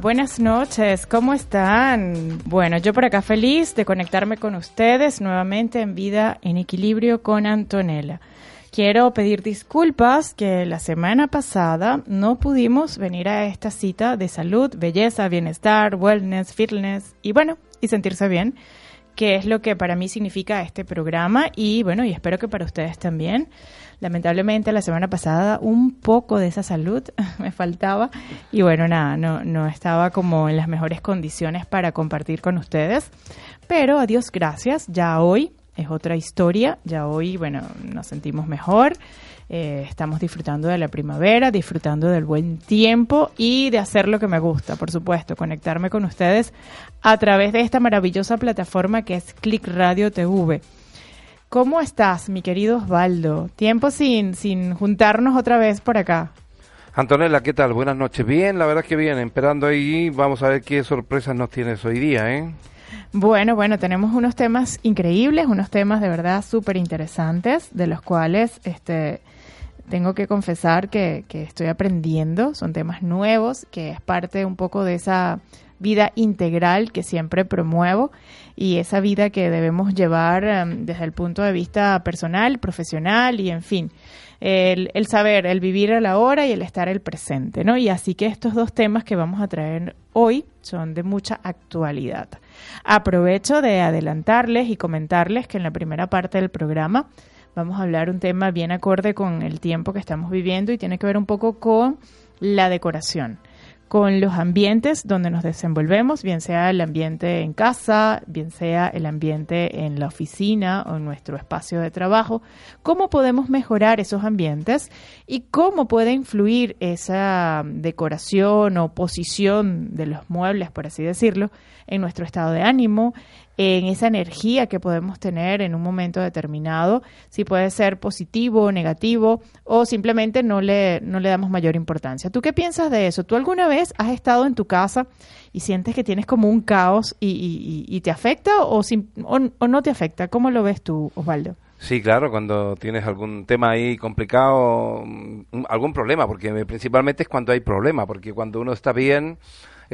Buenas noches, ¿cómo están? Bueno, yo por acá feliz de conectarme con ustedes nuevamente en Vida en Equilibrio con Antonella. Quiero pedir disculpas que la semana pasada no pudimos venir a esta cita de salud, belleza, bienestar, wellness, fitness y bueno, y sentirse bien, que es lo que para mí significa este programa y bueno, y espero que para ustedes también. Lamentablemente la semana pasada un poco de esa salud me faltaba y bueno, nada, no, no estaba como en las mejores condiciones para compartir con ustedes. Pero a Dios gracias, ya hoy es otra historia, ya hoy, bueno, nos sentimos mejor. Eh, estamos disfrutando de la primavera, disfrutando del buen tiempo y de hacer lo que me gusta, por supuesto, conectarme con ustedes a través de esta maravillosa plataforma que es Click Radio TV. ¿Cómo estás, mi querido Osvaldo? Tiempo sin, sin juntarnos otra vez por acá. Antonella, ¿qué tal? Buenas noches. Bien, la verdad es que bien, esperando ahí, vamos a ver qué sorpresas nos tienes hoy día, ¿eh? Bueno, bueno, tenemos unos temas increíbles, unos temas de verdad súper interesantes, de los cuales este, tengo que confesar que, que estoy aprendiendo, son temas nuevos, que es parte un poco de esa vida integral que siempre promuevo y esa vida que debemos llevar em, desde el punto de vista personal, profesional y en fin. El, el, saber, el vivir a la hora y el estar el presente, ¿no? Y así que estos dos temas que vamos a traer hoy son de mucha actualidad. Aprovecho de adelantarles y comentarles que en la primera parte del programa vamos a hablar un tema bien acorde con el tiempo que estamos viviendo y tiene que ver un poco con la decoración con los ambientes donde nos desenvolvemos, bien sea el ambiente en casa, bien sea el ambiente en la oficina o en nuestro espacio de trabajo, cómo podemos mejorar esos ambientes y cómo puede influir esa decoración o posición de los muebles, por así decirlo, en nuestro estado de ánimo, en esa energía que podemos tener en un momento determinado, si puede ser positivo o negativo, o simplemente no le, no le damos mayor importancia. ¿Tú qué piensas de eso? ¿Tú alguna vez has estado en tu casa y sientes que tienes como un caos y, y, te afecta o, o, no te afecta? ¿Cómo lo ves tú, Osvaldo? Sí, claro, cuando tienes algún tema ahí complicado, algún problema, porque principalmente es cuando hay problema, porque cuando uno está bien,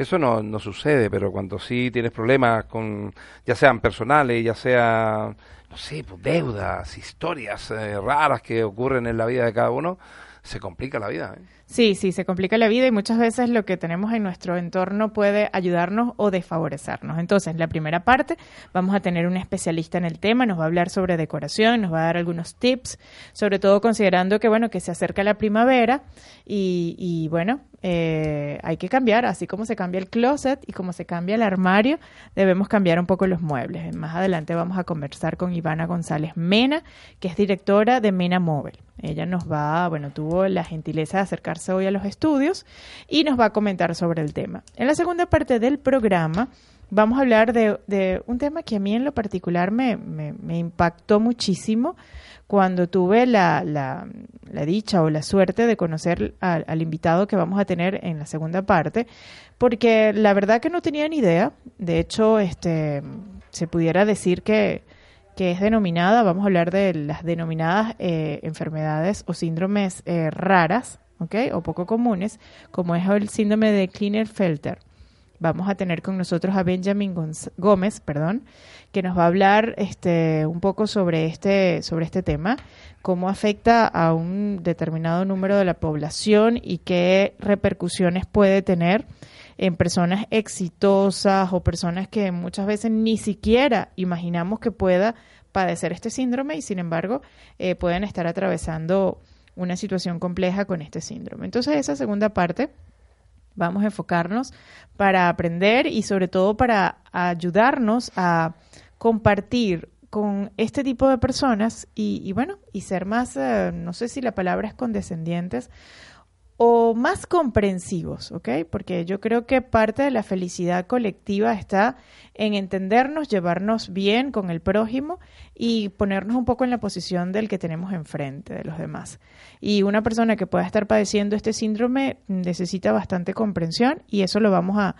eso no, no sucede, pero cuando sí tienes problemas con, ya sean personales, ya sea, no sé, pues, deudas, historias eh, raras que ocurren en la vida de cada uno, se complica la vida. ¿eh? Sí, sí, se complica la vida y muchas veces lo que tenemos en nuestro entorno puede ayudarnos o desfavorecernos. Entonces, en la primera parte vamos a tener un especialista en el tema, nos va a hablar sobre decoración, nos va a dar algunos tips, sobre todo considerando que, bueno, que se acerca la primavera y, y bueno, eh, hay que cambiar, así como se cambia el closet y como se cambia el armario, debemos cambiar un poco los muebles. Más adelante vamos a conversar con Ivana González Mena, que es directora de Mena Móvil. Ella nos va, bueno, tuvo la gentileza de acercarse hoy a los estudios y nos va a comentar sobre el tema. En la segunda parte del programa vamos a hablar de, un tema que a mí en lo particular me, impactó muchísimo cuando tuve la, la, dicha o la suerte de conocer al, al, invitado que vamos a tener en la segunda parte, porque la verdad que no tenía ni idea. De hecho, este, se pudiera decir que, que es denominada, vamos a hablar de las denominadas eh, enfermedades o síndromes eh, raras, o poco comunes, como es el síndrome de Klinefelter. vamos a tener con nosotros a Benjamin Gómez, perdón, que nos va a hablar este, un poco sobre este, sobre este tema, cómo afecta a un determinado número de la población y qué repercusiones puede tener en personas exitosas o personas que muchas veces ni siquiera imaginamos que pueda padecer este síndrome y sin embargo eh, pueden estar atravesando una situación compleja con este síndrome. Entonces esa segunda parte vamos a enfocarnos para aprender y sobre todo para ayudarnos a compartir con este tipo de personas y, bueno, y ser más, eh, no sé si la palabra es condescendientes o más comprensivos, ¿ok? Porque yo creo que parte de la felicidad colectiva está en entendernos, llevarnos bien con el prójimo y ponernos un poco en la posición del que tenemos enfrente de los demás. Y una persona que pueda estar padeciendo este síndrome necesita bastante comprensión y eso lo vamos a,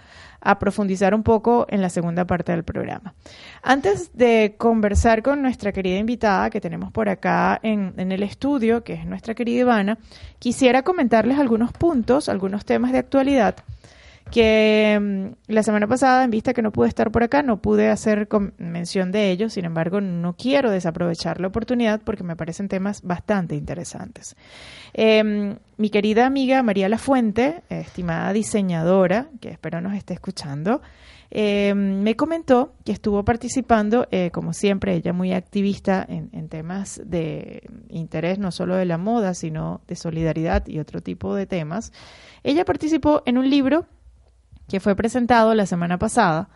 profundizar un poco en la segunda parte del programa. Antes de conversar con nuestra querida invitada que tenemos por acá en, en el estudio, que es nuestra querida Ivana, quisiera comentarles algunos puntos, algunos temas de actualidad que mm, la semana pasada, en vista que no pude estar por acá, no pude hacer mención de ellos, sin embargo, no quiero desaprovechar la oportunidad porque me parecen temas bastante interesantes. Em, mi querida amiga María Lafuente, estimada diseñadora, que espero nos esté escuchando, em, me comentó que estuvo participando, eh, como siempre, ella muy activista en, en, temas de interés no solo de la moda, sino de solidaridad y otro tipo de temas. Ella participó en un libro que fue presentado la semana pasada,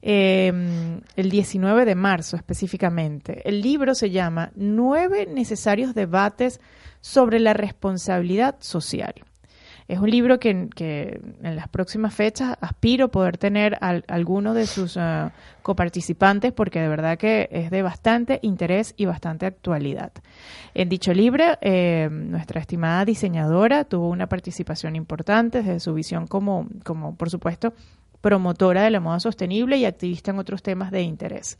em, el 19 de marzo específicamente. El libro se llama Nueve necesarios debates sobre la responsabilidad social. Es un libro que, en las próximas fechas aspiro poder tener a, alguno de sus uh, coparticipantes porque de verdad que es de bastante interés y bastante actualidad. En dicho libro, eh, nuestra estimada diseñadora tuvo una participación importante desde su visión como, como, por supuesto, promotora de la moda sostenible y activista en otros temas de interés.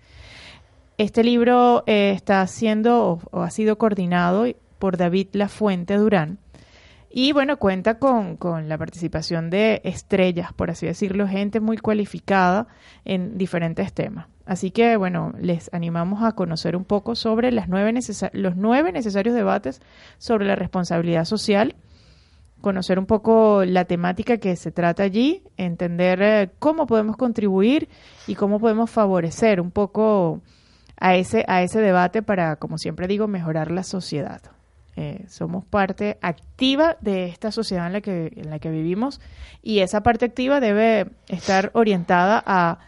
Este libro eh, está siendo o ha sido coordinado por David Lafuente Durán, y bueno, cuenta con, con, la participación de estrellas, por así decirlo, gente muy cualificada en diferentes temas. Así que bueno, les animamos a conocer un poco sobre las nueve los nueve necesarios debates sobre la responsabilidad social, conocer un poco la temática que se trata allí, entender eh, cómo podemos contribuir y cómo podemos favorecer un poco a ese, a ese debate para, como siempre digo, mejorar la sociedad. Eh, somos parte activa de esta sociedad en la, que, en la que vivimos y esa parte activa debe estar orientada a,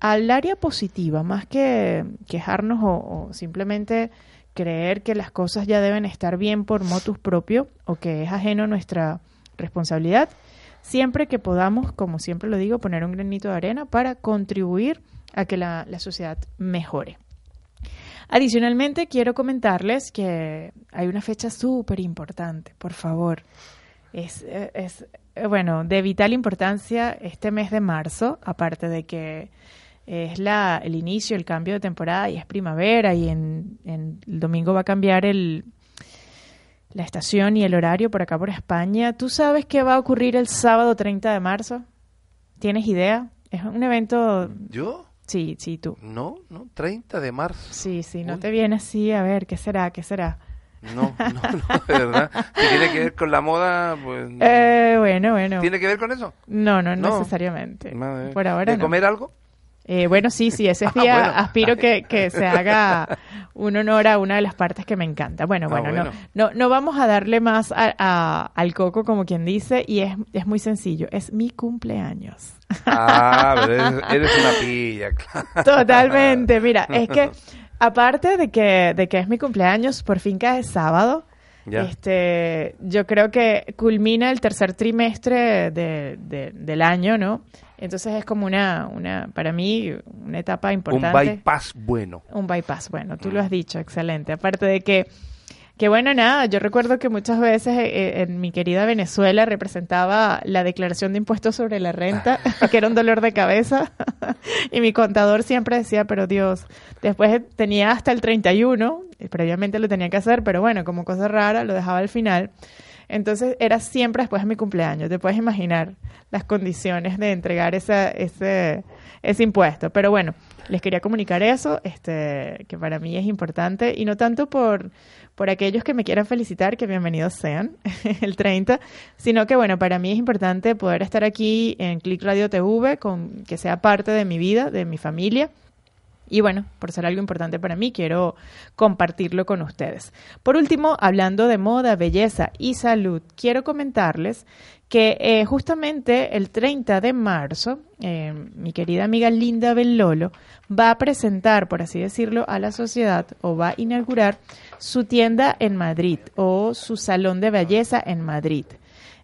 al área positiva, más que quejarnos o, simplemente creer que las cosas ya deben estar bien por motus propio o que es ajeno a nuestra responsabilidad, siempre que podamos, como siempre lo digo, poner un granito de arena para contribuir a que la sociedad mejore. Adicionalmente, quiero comentarles que hay una fecha súper importante, por favor. Es, es, bueno, de vital importancia este mes de marzo, aparte de que es la, el inicio, el cambio de temporada y es primavera y en, en el domingo va a cambiar el, la estación y el horario por acá por España. ¿Tú sabes qué va a ocurrir el sábado 30 de marzo? ¿Tienes idea? Es un evento... ¿Yo? Sí, sí, tú. No, no, 30 de marzo. Sí, sí, no te viene así, a ver, ¿qué será? ¿Qué será? No, no, no, de verdad. Si tiene que ver con la moda, pues... Eh, bueno, bueno. ¿Tiene que ver con eso? No, no, necesariamente. Por ahora ¿De comer algo? Eh, bueno, sí, sí, ese ah, día aspiro que, que, se haga un honor a una de las partes que me encanta. Bueno, ah, bueno, No, no, no vamos a darle más a, al coco, como quien dice, y es, es muy sencillo, es mi cumpleaños. Ah, pero eres, una pilla, Totalmente, mira, es que aparte de que, de que es mi cumpleaños, por fin cae sábado, este, yo creo que culmina el tercer trimestre de, del año, ¿no? Entonces es como una, una, para mí, una etapa importante. Un bypass bueno. Un bypass bueno, tú lo has dicho, excelente. Aparte de que, que bueno, nada, yo recuerdo que muchas veces eh, eh, en mi querida Venezuela representaba la declaración de impuestos sobre la renta, que era un dolor de cabeza, y mi contador siempre decía, pero Dios, después tenía hasta el 31, y previamente lo tenía que hacer, pero bueno, como cosa rara, lo dejaba al final. Entonces era siempre después de mi cumpleaños. Te puedes imaginar las condiciones de entregar ese, ese, ese impuesto. Pero bueno, les quería comunicar eso, este, que para mí es importante y no tanto por, por aquellos que me quieran felicitar, que bienvenidos sean el 30, sino que bueno, para mí es importante poder estar aquí en Click Radio TV, con, que sea parte de mi vida, de mi familia y bueno, por ser algo importante para mí, quiero compartirlo con ustedes. Por último, hablando de moda, belleza y salud, quiero comentarles que eh, justamente el 30 de marzo, eh, mi querida amiga Linda Bellolo va a presentar, por así decirlo, a la sociedad o va a inaugurar su tienda en Madrid o su salón de belleza en Madrid.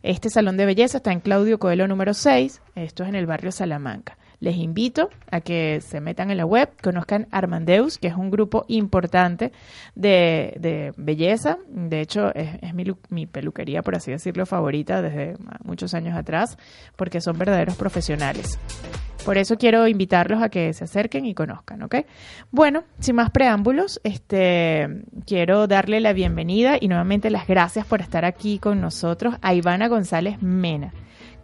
Este salón de belleza está en Claudio Coelho número 6, esto es en el barrio Salamanca. Les invito a que se metan en la web, conozcan Armandeus, que es un grupo importante de, belleza. De hecho, es, mi, mi, peluquería, por así decirlo, favorita desde muchos años atrás, porque son verdaderos profesionales. Por eso quiero invitarlos a que se acerquen y conozcan, ¿ok? Bueno, sin más preámbulos, este, quiero darle la bienvenida y nuevamente las gracias por estar aquí con nosotros a Ivana González Mena.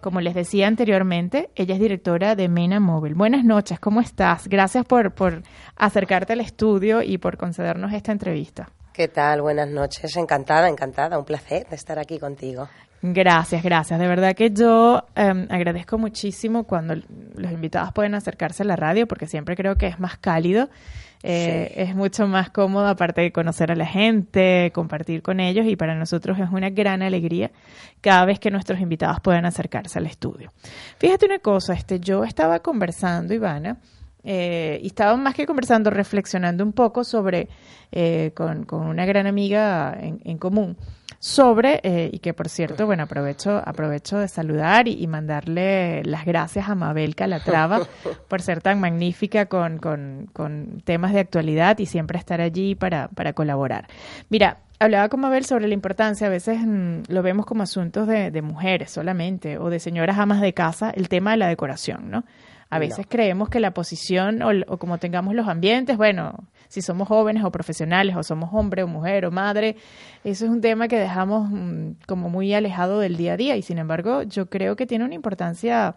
Como les decía anteriormente, ella es directora de Mena Móvil. Buenas noches, ¿cómo estás? Gracias por, por acercarte al estudio y por concedernos esta entrevista. ¿Qué tal? Buenas noches. Encantada, encantada. Un placer de estar aquí contigo. Gracias, gracias. De verdad que yo em, agradezco muchísimo cuando los invitados pueden acercarse a la radio porque siempre creo que es más cálido eh, es mucho más cómodo, aparte de conocer a la gente, compartir con ellos, y para nosotros es una gran alegría cada vez que nuestros invitados puedan acercarse al estudio. Fíjate una cosa, este, yo estaba conversando, Ivana, eh, y estaba más que conversando, reflexionando un poco sobre, eh, con, una gran amiga en común, sobre, eh, y que por cierto, bueno, aprovecho, aprovecho de saludar y, mandarle las gracias a Mabel Calatrava por ser tan magnífica con, con, con, temas de actualidad y siempre estar allí para, para colaborar. Mira, hablaba con Mabel sobre la importancia, a veces mm, lo vemos como asuntos de, de mujeres solamente o de señoras amas de casa, el tema de la decoración, ¿no? A veces creemos que la posición o, o, como tengamos los ambientes, bueno, si somos jóvenes o profesionales o somos hombre o mujer o madre, eso es un tema que dejamos mm, como muy alejado del día a día y sin embargo yo creo que tiene una importancia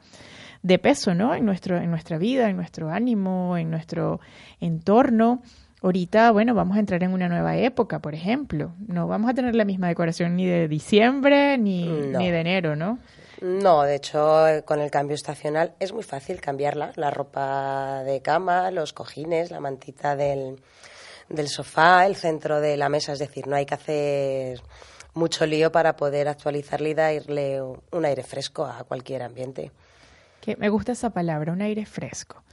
de peso, ¿no? En nuestro en nuestra vida, en nuestro ánimo, en nuestro entorno. Ahorita, bueno, vamos a entrar en una nueva época, por ejemplo. No vamos a tener la misma decoración ni de diciembre ni, ni de enero, ¿no? No, de hecho, con el cambio estacional es muy fácil cambiarla. La ropa de cama, los cojines, la mantita del, del sofá, el centro de la mesa. Es decir, no hay que hacer mucho lío para poder actualizarle y darle un aire fresco a cualquier ambiente. Que me gusta esa palabra, un aire fresco.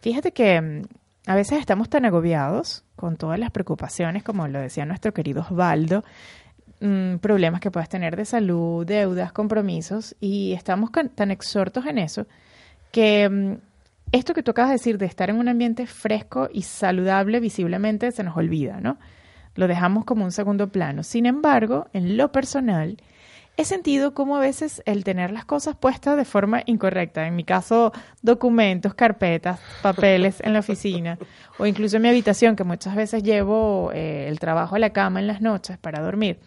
Fíjate que mm, a veces estamos tan agobiados con todas las preocupaciones, como lo decía nuestro querido Osvaldo, Mm, problemas que puedas tener de salud, deudas, compromisos, y estamos tan exhortos en eso que mm, esto que tú acabas de decir de estar en un ambiente fresco y saludable visiblemente se nos olvida, ¿no? Lo dejamos como un segundo plano. Sin embargo, en lo personal, he sentido como a veces el tener las cosas puestas de forma incorrecta. En mi caso, documentos, carpetas, papeles en la oficina o incluso en mi habitación, que muchas veces llevo eh, el trabajo a la cama en las noches para dormir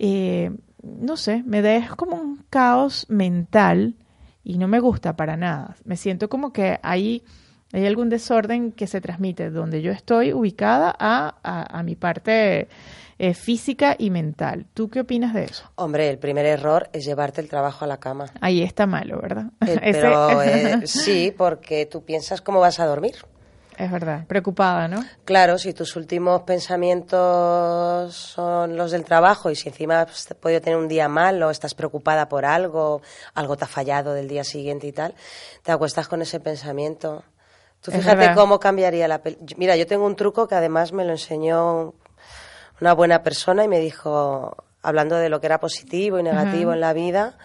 eh, no sé, me deja como un caos mental y no me gusta para nada. Me siento como que hay, hay algún desorden que se transmite donde yo estoy ubicada a, a, mi parte eh, física y mental. ¿Tú qué opinas de eso? Hombre, el primer error es llevarte el trabajo a la cama. Ahí está malo, ¿verdad? Eh, pero eh, sí, porque tú piensas cómo vas a dormir. Es verdad, preocupada, ¿no? Claro, si tus últimos pensamientos son los del trabajo y si encima has podido tener un día malo, estás preocupada por algo, algo te ha fallado del día siguiente y tal, te acuestas con ese pensamiento. Tú fíjate cómo cambiaría la Mira, yo tengo un truco que además me lo enseñó una buena persona y me dijo, hablando de lo que era positivo y negativo en la vida,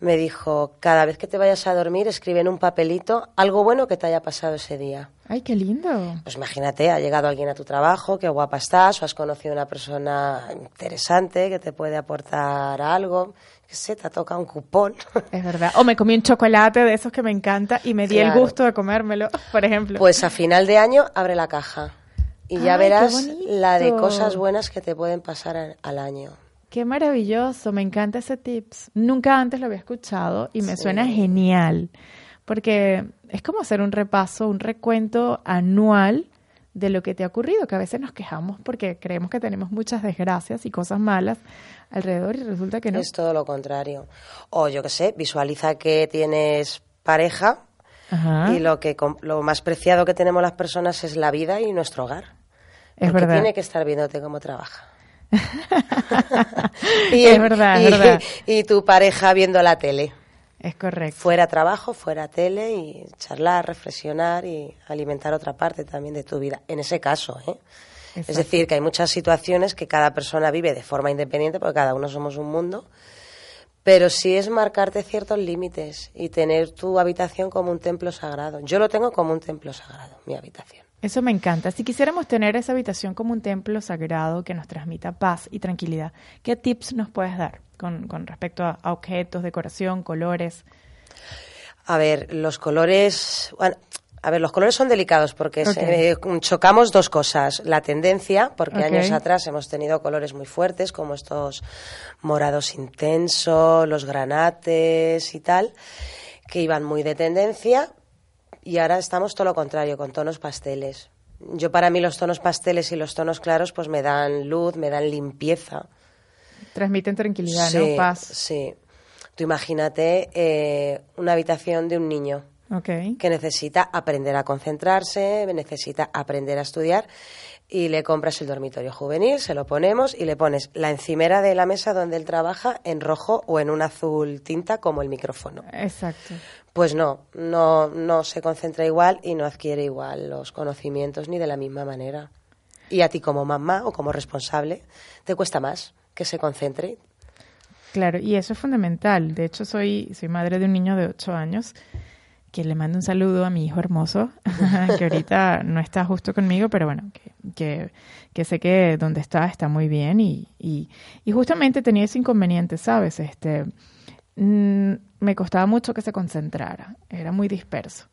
me dijo, cada vez que te vayas a dormir, escribe en un papelito algo bueno que te haya pasado ese día. Ay, qué lindo. Pues imagínate, ha llegado alguien a tu trabajo, qué guapa estás, o has conocido a una persona interesante que te puede aportar algo, que sé, te toca un cupón. Es verdad. O me comí un chocolate de esos que me encanta y me di el gusto de comérmelo, por ejemplo. Pues a final de año abre la caja y ya verás la de cosas buenas que te pueden pasar al año. Qué maravilloso, me encanta ese tips. Nunca antes lo había escuchado y me Sí. suena genial, porque es como hacer un repaso, un recuento anual de lo que te ha ocurrido, que a veces nos quejamos porque creemos que tenemos muchas desgracias y cosas malas alrededor y resulta que no. Es todo lo contrario. O yo qué sé, visualiza que tienes pareja Ajá, y lo que lo más preciado que tenemos las personas es la vida y nuestro hogar. es Porque verdad. tiene que estar viéndote cómo trabaja. Es verdad, y, es verdad. y tu pareja viendo la tele. Es correcto. Fuera trabajo, fuera tele y charlar, reflexionar y alimentar otra parte también de tu vida. En ese caso, ¿eh? Es decir, que hay muchas situaciones que cada persona vive de forma independiente porque cada uno somos un mundo. Pero sí es marcarte ciertos límites y tener tu habitación como un templo sagrado. Yo lo tengo como un templo sagrado, mi habitación. Eso me encanta. Si quisiéramos tener esa habitación como un templo sagrado que nos transmita paz y tranquilidad, ¿qué tips nos puedes dar con, con respecto a, a objetos, decoración, colores? A ver, los colores. bueno, a ver, los colores son delicados porque se- eh, chocamos dos cosas. La tendencia, porque años atrás hemos tenido colores muy fuertes, como estos morados intensos, los granates y tal, que iban muy de tendencia. Y ahora estamos todo lo contrario, con tonos pasteles. Yo para mí los tonos pasteles y los tonos claros pues me dan luz, me dan limpieza. Transmiten tranquilidad, sí, ¿no? Paz. sí. Tú imagínate eh, una habitación de un niño que necesita aprender a concentrarse, necesita aprender a estudiar y le compras el dormitorio juvenil, se lo ponemos y le pones la encimera de la mesa donde él trabaja en rojo o en un azul tinta como el micrófono. Exacto. Pues no, no, no se concentra igual y no adquiere igual los conocimientos ni de la misma manera. Y a ti como mamá o como responsable te cuesta más que se concentre. Claro, y eso es fundamental. De hecho, soy, soy madre de un niño de 8 años que le mando un saludo a mi hijo hermoso, que ahorita no está justo conmigo, pero bueno, que, que, sé que donde está está muy bien y, y, y justamente tenía ese inconveniente, ¿sabes? Este, mm, me costaba mucho que se concentrara, era muy disperso.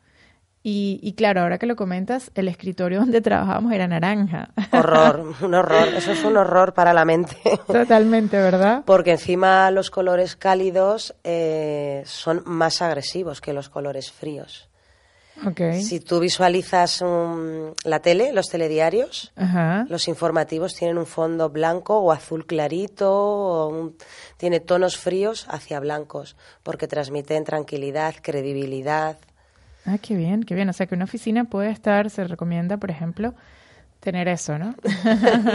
Y, y claro, ahora que lo comentas, el escritorio donde trabajábamos era naranja. Horror, un horror. Eso es un horror para la mente. Totalmente, ¿verdad? Porque encima los colores cálidos eh, son más agresivos que los colores fríos. Si tú visualizas um, la tele, los telediarios, Ajá. los informativos tienen un fondo blanco o azul clarito, o un- tiene tonos fríos hacia blancos, porque transmiten tranquilidad, credibilidad. Ah, qué bien, qué bien. O sea que una oficina puede estar, se recomienda, por ejemplo, tener eso, ¿no?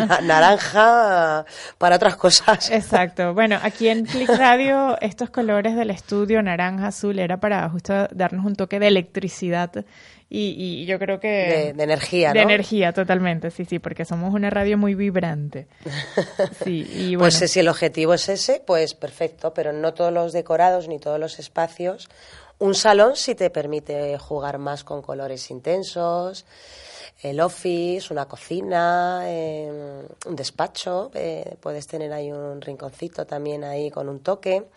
Na- Naranja para otras cosas. Exacto. Bueno, aquí en Click Radio, estos colores del estudio, naranja, azul, era para justo darnos un toque de electricidad y, y yo creo que... De, de energía, De ¿no? energía, totalmente, sí, sí, porque somos una radio muy vibrante. Sí, y bueno, Pues si el objetivo es ese, pues perfecto, pero no todos los decorados ni todos los espacios. Un salón sí te permite jugar más con colores intensos, el office, una cocina, eh, un despacho, eh, puedes tener ahí un rinconcito también ahí con un toque,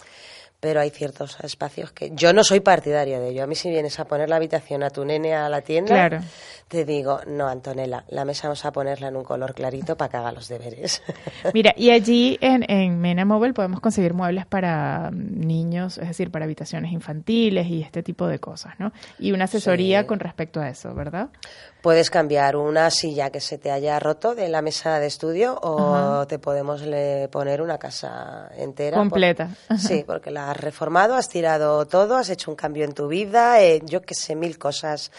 pero hay ciertos espacios que yo no soy partidaria de ello. A mí si vienes a poner la habitación a tu nene a la tienda, Claro. te digo, no, Antonella, la mesa vamos a ponerla en un color clarito para que haga los deberes. Mira, y allí en, en Mena Mobile podemos conseguir muebles para mm, niños, es decir, para habitaciones infantiles y este tipo de cosas, ¿no? Y una asesoría Sí. con respecto a eso, ¿verdad? Puedes cambiar una silla que se te haya roto de la mesa de estudio o Ajá. te podemos le poner una casa entera. Completa. por- sí, porque la has reformado, has tirado todo, has hecho un cambio en tu vida, eh, yo qué sé, mil cosas.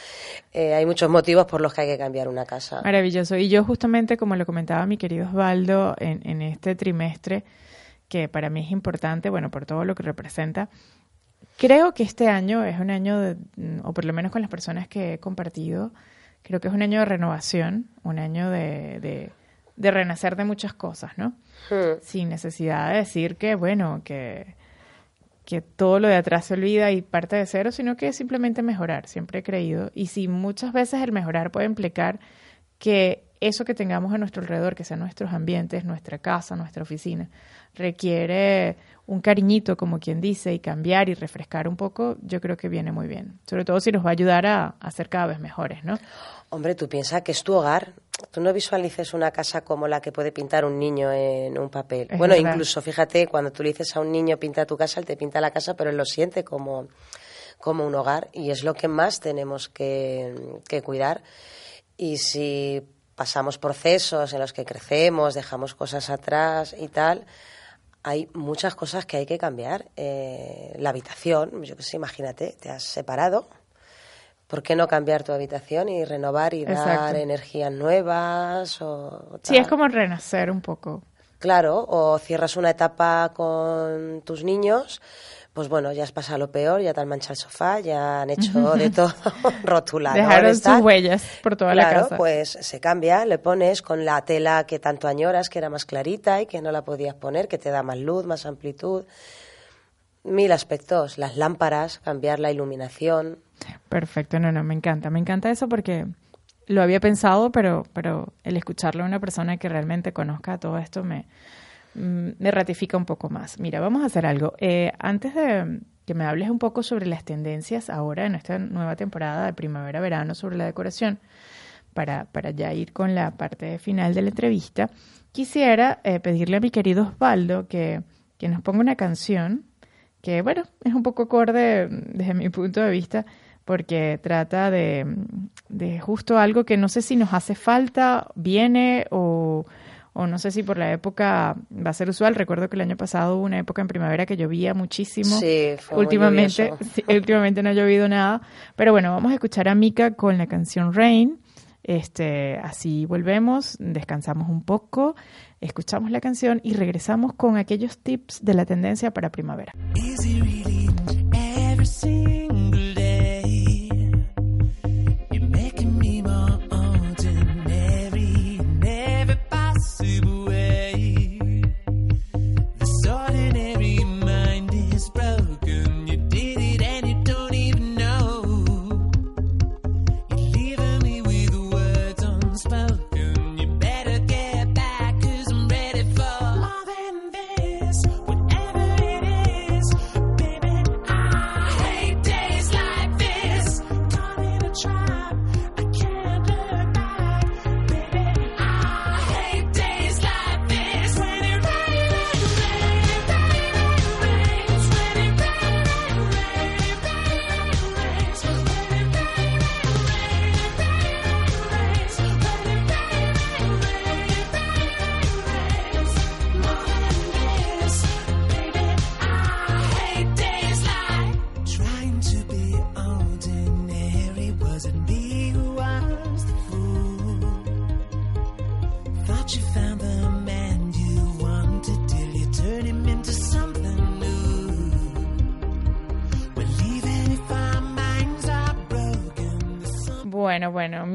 Eh, hay muchos motivos por los que hay que cambiar una casa. Maravilloso. Y yo justamente, como lo comentaba mi querido Osvaldo, en, en este trimestre, que para mí es importante, bueno, por todo lo que representa, creo que este año es un año, de, o por lo menos con las personas que he compartido, creo que es un año de renovación, un año de, de, de renacer de muchas cosas, ¿no? Hmm. Sin necesidad de decir que, bueno, que, que todo lo de atrás se olvida y parte de cero, sino que simplemente mejorar, siempre he creído. Y si muchas veces el mejorar puede implicar que eso que tengamos a nuestro alrededor, que sean nuestros ambientes, nuestra casa, nuestra oficina, requiere un cariñito, como quien dice, y cambiar y refrescar un poco, yo creo que viene muy bien. Sobre todo si nos va a ayudar a, a ser cada vez mejores, ¿no? Hombre, tú piensas que es tu hogar. Tú no visualices una casa como la que puede pintar un niño en un papel. Es bueno, verdad. incluso fíjate, cuando tú le dices a un niño pinta tu casa, él te pinta la casa, pero él lo siente como, como un hogar y es lo que más tenemos que, que cuidar. Y si pasamos procesos en los que crecemos, dejamos cosas atrás y tal, hay muchas cosas que hay que cambiar. Eh, la habitación, yo qué sé, imagínate, te has separado. ¿Por qué no cambiar tu habitación y renovar y dar energías nuevas? O Sí, es como renacer un poco. Claro, o cierras una etapa con tus niños, pues bueno, ya has pasado lo peor, ya te han manchado el sofá, ya han hecho de todo, rotuladores, Dejaron sus huellas por toda la Claro, casa. pues se cambia, le pones con la tela que tanto añoras, que era más clarita y que no la podías poner, que te da más luz, más amplitud. Mil aspectos, las lámparas, cambiar la iluminación. Perfecto, no, no, me encanta, me encanta eso porque lo había pensado, pero, pero el escucharlo a una persona que realmente conozca todo esto me, mm, me ratifica un poco más. Mira, vamos a hacer algo. Eh, antes de que me hables un poco sobre las tendencias ahora en esta nueva temporada de primavera-verano sobre la decoración, para, para ya ir con la parte final de la entrevista, quisiera eh, pedirle a mi querido Osvaldo que, que nos ponga una canción que, bueno, es un poco acorde desde mi punto de vista, porque trata de, de justo algo que no sé si nos hace falta, viene o, o no sé si por la época va a ser usual. Recuerdo que el año pasado hubo una época en primavera que llovía muchísimo. Sí, fue muy últimamente, lluvioso. sí, últimamente no ha llovido nada. Pero bueno, vamos a escuchar a Mika con la canción Rain. Este, así volvemos, descansamos un poco, escuchamos la canción y regresamos con aquellos tips de la tendencia para primavera.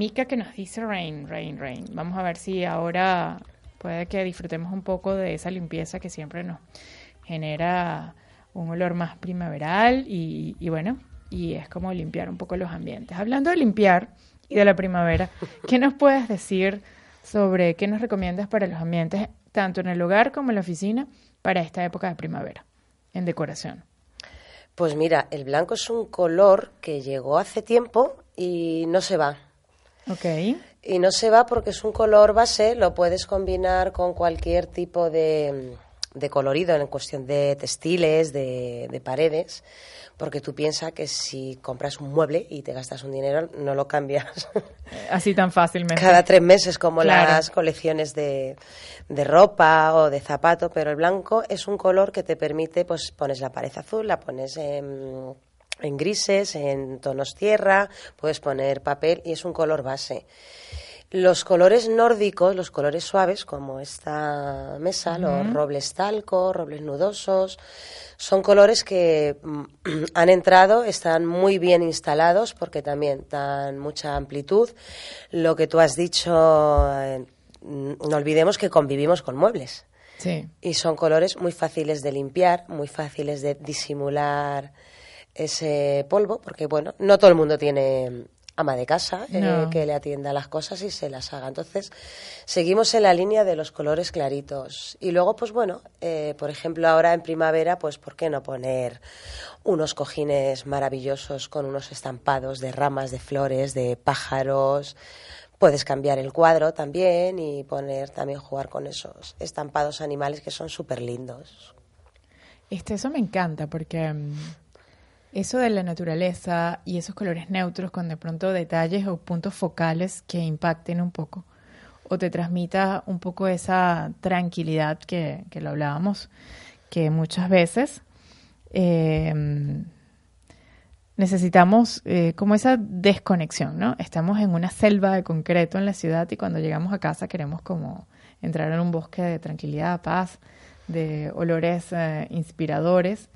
Mika que nos dice rain, rain, rain. Vamos a ver si ahora puede que disfrutemos un poco de esa limpieza que siempre nos genera un olor más primaveral y, y bueno, y es como limpiar un poco los ambientes. Hablando de limpiar y de la primavera, ¿qué nos puedes decir sobre qué nos recomiendas para los ambientes, tanto en el hogar como en la oficina, para esta época de primavera, en decoración? Pues mira, el blanco es un color que llegó hace tiempo y no se va. Ok, Y no se va porque es un color base, lo puedes combinar con cualquier tipo de, de colorido en cuestión de textiles, de, de paredes, porque tú piensas que si compras un mueble y te gastas un dinero, no lo cambias así tan fácilmente. cada tres meses como Claro. las colecciones de, de ropa o de zapato, pero el blanco es un color que te permite, pues pones la pared azul, la pones en, en grises, en tonos tierra, puedes poner papel y es un color base. Los colores nórdicos, los colores suaves, como esta mesa, los robles talco, robles nudosos, son colores que mm, han entrado, están muy bien instalados porque también dan mucha amplitud. Lo que tú has dicho, eh, mm, no olvidemos que convivimos con muebles. Sí. Y son colores muy fáciles de limpiar, muy fáciles de disimular ese polvo, porque bueno, no todo el mundo tiene ama de casa eh, que le atienda las cosas y se las haga. Entonces, seguimos en la línea de los colores claritos. Y luego, pues bueno, eh, por ejemplo, ahora en primavera, pues ¿por qué no poner unos cojines maravillosos con unos estampados de ramas, de flores, de pájaros? Puedes cambiar el cuadro también y poner también jugar con esos estampados animales que son súper lindos. Este, eso me encanta porque mm, eso de la naturaleza y esos colores neutros con de pronto detalles o puntos focales que impacten un poco o te transmita un poco esa tranquilidad que, que lo hablábamos, que muchas veces eh, necesitamos eh, como esa desconexión, ¿no? Estamos en una selva de concreto en la ciudad y cuando llegamos a casa queremos como entrar en un bosque de tranquilidad, paz, de olores eh, inspiradores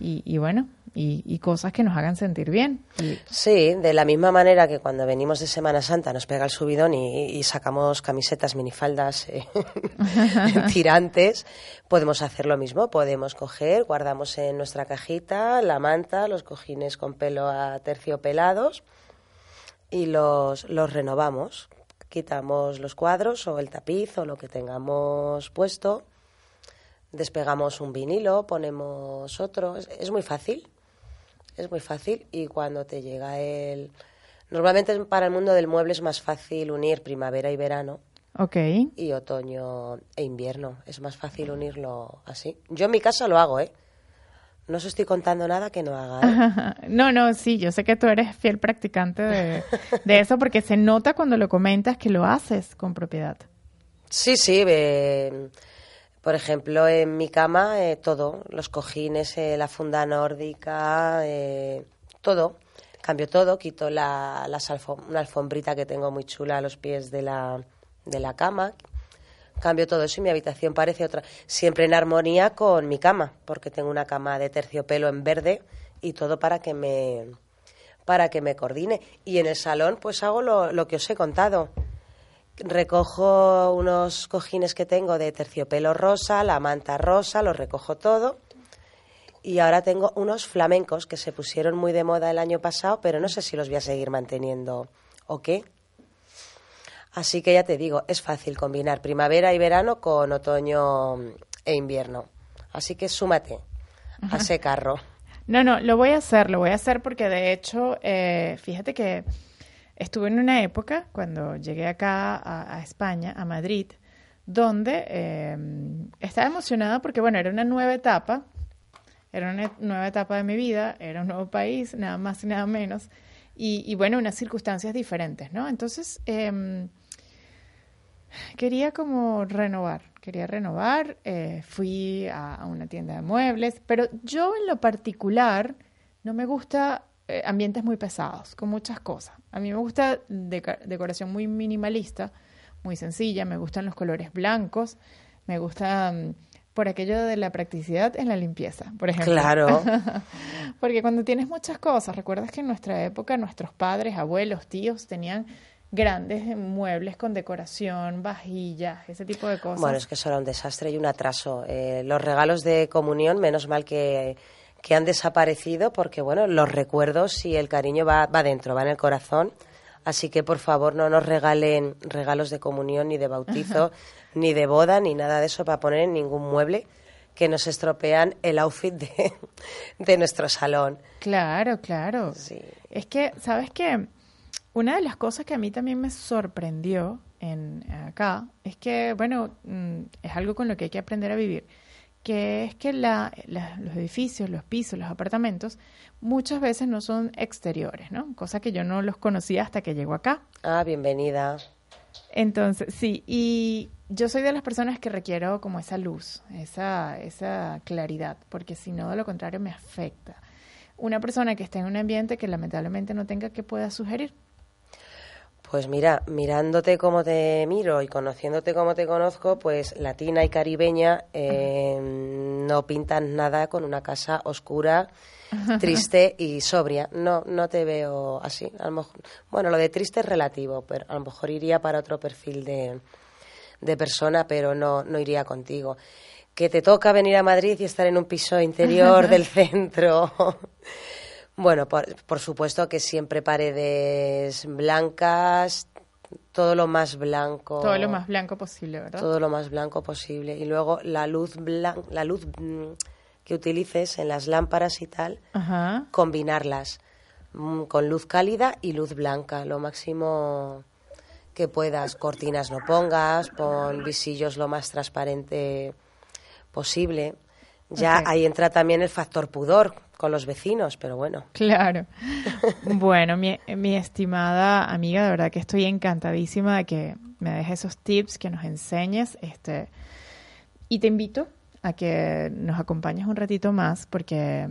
y, y bueno, y, y cosas que nos hagan sentir bien. Y- Sí, de la misma manera que cuando venimos de Semana Santa nos pega el subidón y, y sacamos camisetas, minifaldas eh, tirantes, podemos hacer lo mismo. Podemos coger, guardamos en nuestra cajita la manta, los cojines con pelo a terciopelados y los, los renovamos. Quitamos los cuadros o el tapiz o lo que tengamos puesto, despegamos un vinilo, ponemos otro. Es, es muy fácil. Es muy fácil y cuando te llega el... Normalmente para el mundo del mueble es más fácil unir primavera y verano ok, y otoño e invierno. Es más fácil unirlo así. Yo en mi casa lo hago, ¿eh? No os estoy contando nada que no haga. ¿eh? no, no, sí, yo sé que tú eres fiel practicante de, de eso porque se nota cuando lo comentas que lo haces con propiedad. Sí, sí. eh, por ejemplo, en mi cama, eh, todo. Los cojines, eh, la funda nórdica, eh, todo. Cambio todo, quito la, una alfombrita que tengo muy chula a los pies de la, de la cama. Cambio todo eso y mi habitación parece otra. Siempre en armonía con mi cama, porque tengo una cama de terciopelo en verde y todo para que me para que me coordine. Y en el salón, pues hago lo, lo que os he contado. Recojo unos cojines que tengo de terciopelo rosa, la manta rosa, los recojo todo. Y ahora tengo unos flamencos que se pusieron muy de moda el año pasado, pero no sé si los voy a seguir manteniendo o qué. Así que ya te digo, es fácil combinar primavera y verano con otoño e invierno. Así que súmate a ese carro. No, no, lo voy a hacer, lo voy a hacer porque de hecho, eh, fíjate que estuve en una época, cuando llegué acá a, España, a Madrid, donde eh, estaba emocionada porque, bueno, era una nueva etapa, era una nueva etapa de mi vida, era un nuevo país, nada más y nada menos, y, bueno, unas circunstancias diferentes, ¿no? Entonces, em, quería como renovar, quería renovar, eh, fui a una tienda de muebles, pero yo en lo particular no me gusta eh, ambientes muy pesados, con muchas cosas. A mí me gusta decoración muy minimalista, muy sencilla, me gustan los colores blancos, me gusta mm, por aquello de la practicidad en la limpieza, por ejemplo. Claro. Porque cuando tienes muchas cosas, recuerdas que en nuestra época nuestros padres, abuelos, tíos tenían grandes muebles con decoración, vajillas, ese tipo de cosas. Bueno, es que eso era un desastre y un atraso. Eh, los regalos de comunión, menos mal que, que han desaparecido, porque bueno, los recuerdos y el cariño va, va dentro, va en el corazón. Así que por favor no nos regalen regalos de comunión, ni de bautizo, ni de boda, ni nada de eso para poner en ningún mueble que nos estropean el outfit de, de nuestro salón. Claro, claro. Sí. Es que, ¿sabes qué? Una de las cosas que a mí también me sorprendió en acá es que, bueno, mm, es algo con lo que hay que aprender a vivir, que es que la- la- los edificios, los pisos, los apartamentos, muchas veces no son exteriores, ¿no? Cosa que yo no los conocía hasta que llego acá. Ah, bienvenida. Entonces, sí, y yo soy de las personas que requiero como esa luz, esa, esa claridad, porque si no, de lo contrario, me afecta. Una persona que esté en un ambiente que lamentablemente no tenga que pueda sugerir. Pues mira, mirándote como te miro y conociéndote como te conozco, pues latina y caribeña eh, no pintan nada con una casa oscura, triste y sobria. No, no te veo así. A lo mejor, bueno, lo de triste es relativo, pero a lo mejor iría para otro perfil de, de persona, pero no, no iría contigo. Que te toca venir a Madrid y estar en un piso interior del centro. Bueno, por, por supuesto que siempre paredes blancas, todo lo más blanco. Todo lo más blanco posible, ¿verdad? todo lo más blanco posible. Y luego la luz blan- la luz mm, que utilices en las lámparas y tal, Ajá. combinarlas mm, con luz cálida y luz blanca, lo máximo que puedas. Cortinas no pongas, pon visillos lo más transparente posible. Ya ahí entra también el factor pudor con los vecinos, pero bueno. Claro. Bueno, mi, mi estimada amiga, de verdad que estoy encantadísima de que me dejes esos tips, que nos enseñes, este, y te invito a que nos acompañes un ratito más porque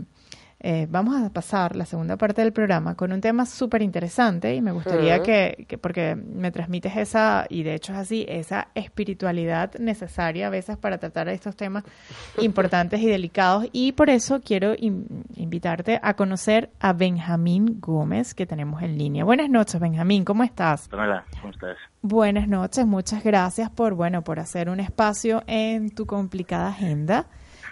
eh, vamos a pasar la segunda parte del programa con un tema súper interesante y me gustaría que, que- porque me transmites esa, y de hecho es así, esa espiritualidad necesaria a veces para tratar estos temas importantes y delicados y por eso quiero in- invitarte a conocer a Benjamín Gómez que tenemos en línea. Buenas noches, Benjamín, ¿cómo estás? Pamela, ¿cómo estás? Buenas noches, muchas gracias por bueno, por hacer un espacio en tu complicada agenda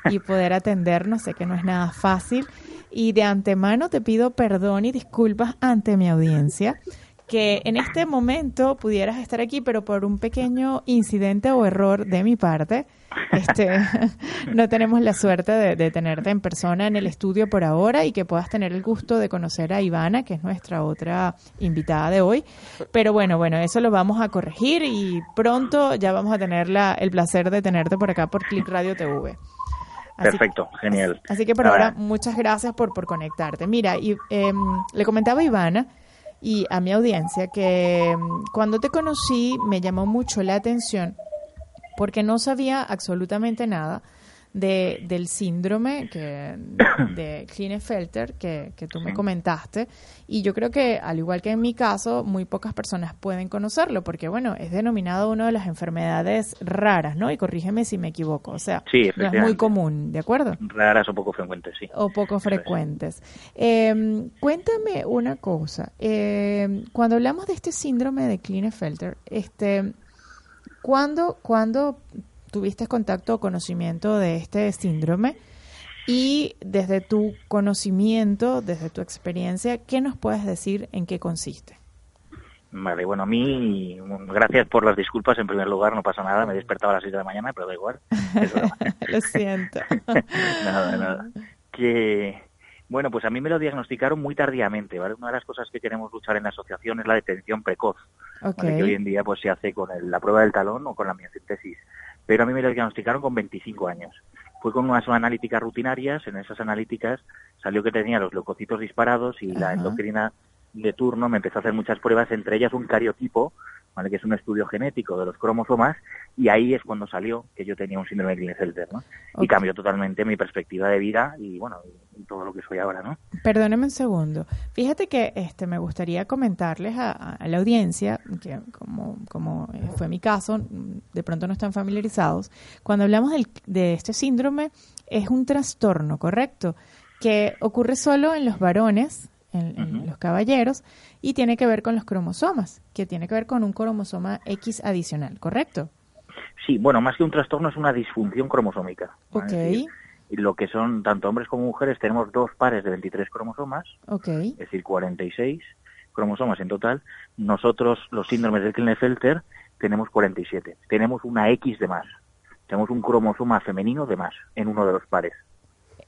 y poder atendernos, sé que no es nada fácil y de antemano te pido perdón y disculpas ante mi audiencia que en este momento pudieras estar aquí, pero por un pequeño incidente o error de mi parte, este, no tenemos la suerte de, tenerte en persona en el estudio por ahora y que puedas tener el gusto de conocer a Ivana, que es nuestra otra invitada de hoy. Pero bueno, bueno, eso lo vamos a corregir y pronto ya vamos a tener la, el placer de tenerte por acá por Click Radio TV. Así- Perfecto, genial. Así que por ahora, muchas gracias por, por conectarte. Mira, y, em, le comentaba a Ivana y a mi audiencia que em, cuando te conocí me llamó mucho la atención porque no sabía absolutamente nada de, del síndrome que, de Klinefelter que, que tú me comentaste. Y yo creo que, al igual que en mi caso, muy pocas personas pueden conocerlo porque, bueno, es denominado una de las enfermedades raras, ¿no? Y corrígeme si me equivoco. O sea, Sí, no es muy común, ¿de acuerdo? Raras o poco frecuentes, sí. o poco frecuentes. Eh, cuéntame una cosa. Eh, cuando hablamos de este síndrome de Klinefelter, este, ¿cuándo, ¿cuándo tuviste contacto o conocimiento de este síndrome? Y desde tu conocimiento, desde tu experiencia, ¿qué nos puedes decir en qué consiste? Vale, bueno, a mí, gracias por las disculpas. En primer lugar, no pasa nada. Me he despertado a las 6 de la mañana, pero da igual. Lo siento. nada, nada. Que, bueno, pues a mí me lo diagnosticaron muy tardíamente, ¿vale? Una de las cosas que queremos luchar en la asociación es la detención precoz, que hoy en día pues se hace con el- la prueba del talón o con la miocentesis. Pero a mí me lo diagnosticaron con 25 años. Fue con unas analíticas rutinarias, en esas analíticas salió que tenía los leucocitos disparados y la endocrina de turno me empezó a hacer muchas pruebas, entre ellas un cariotipo, ¿vale? que es un estudio genético de los cromosomas, y ahí es cuando salió que yo tenía un síndrome de Klinefelter. Y cambió totalmente mi perspectiva de vida y, bueno, y todo lo que soy ahora, ¿no? Perdóneme un segundo. Fíjate que este me gustaría comentarles a, a la audiencia, que como, como eh, fue mi caso, de pronto no están familiarizados, cuando hablamos del- de este síndrome, es un trastorno, ¿correcto? Que ocurre solo en los varones, en, los caballeros, y tiene que ver con los cromosomas, que tiene que ver con un cromosoma X adicional, ¿correcto? Sí, bueno, más que un trastorno es una disfunción cromosómica. Ok. Decir, lo que son tanto hombres como mujeres tenemos dos pares de 23 cromosomas, Ok, es decir, 46 cromosomas en total. Nosotros, los síndromes de Klinefelter, tenemos 47. Tenemos una X de más. Tenemos un cromosoma femenino de más en uno de los pares.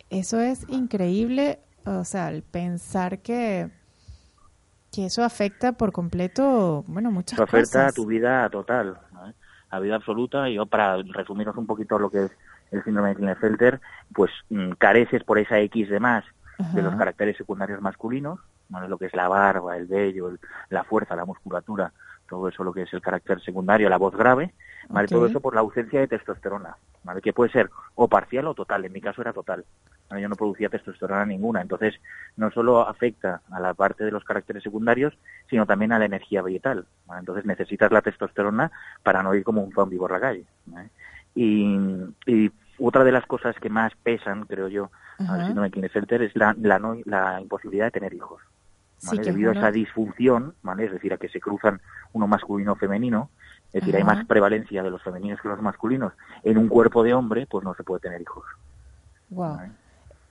Eso es increíble, o sea, el pensar que, que eso afecta por completo, bueno, muchas Eso afecta a cosas. tu vida total, ¿vale? a vida absoluta. Y yo, para resumiros un poquito lo que es el síndrome de Klinefelter, pues mm, careces por esa X de más de los caracteres secundarios masculinos, ¿vale? lo que es la barba, el vello, el- la fuerza, la musculatura, todo eso lo que es el carácter secundario, la voz grave, ¿vale? Todo eso por la ausencia de testosterona, ¿vale? que puede ser o parcial o total, en mi caso era total, ¿vale? yo no producía testosterona ninguna, entonces no solo afecta a la parte de los caracteres secundarios, sino también a la energía vegetal, ¿vale? entonces necesitas la testosterona para no ir como un zombie por la calle. ¿vale? Y, y otra de las cosas que más pesan, creo yo, Ajá. al síndrome de Klinefelter es la, la, no- la imposibilidad de tener hijos. Debido a esa disfunción, ¿vale? es decir, a que se cruzan uno masculino femenino, es decir, hay más prevalencia de los femeninos que los masculinos en un cuerpo de hombre, pues no se puede tener hijos. Wow. ¿vale?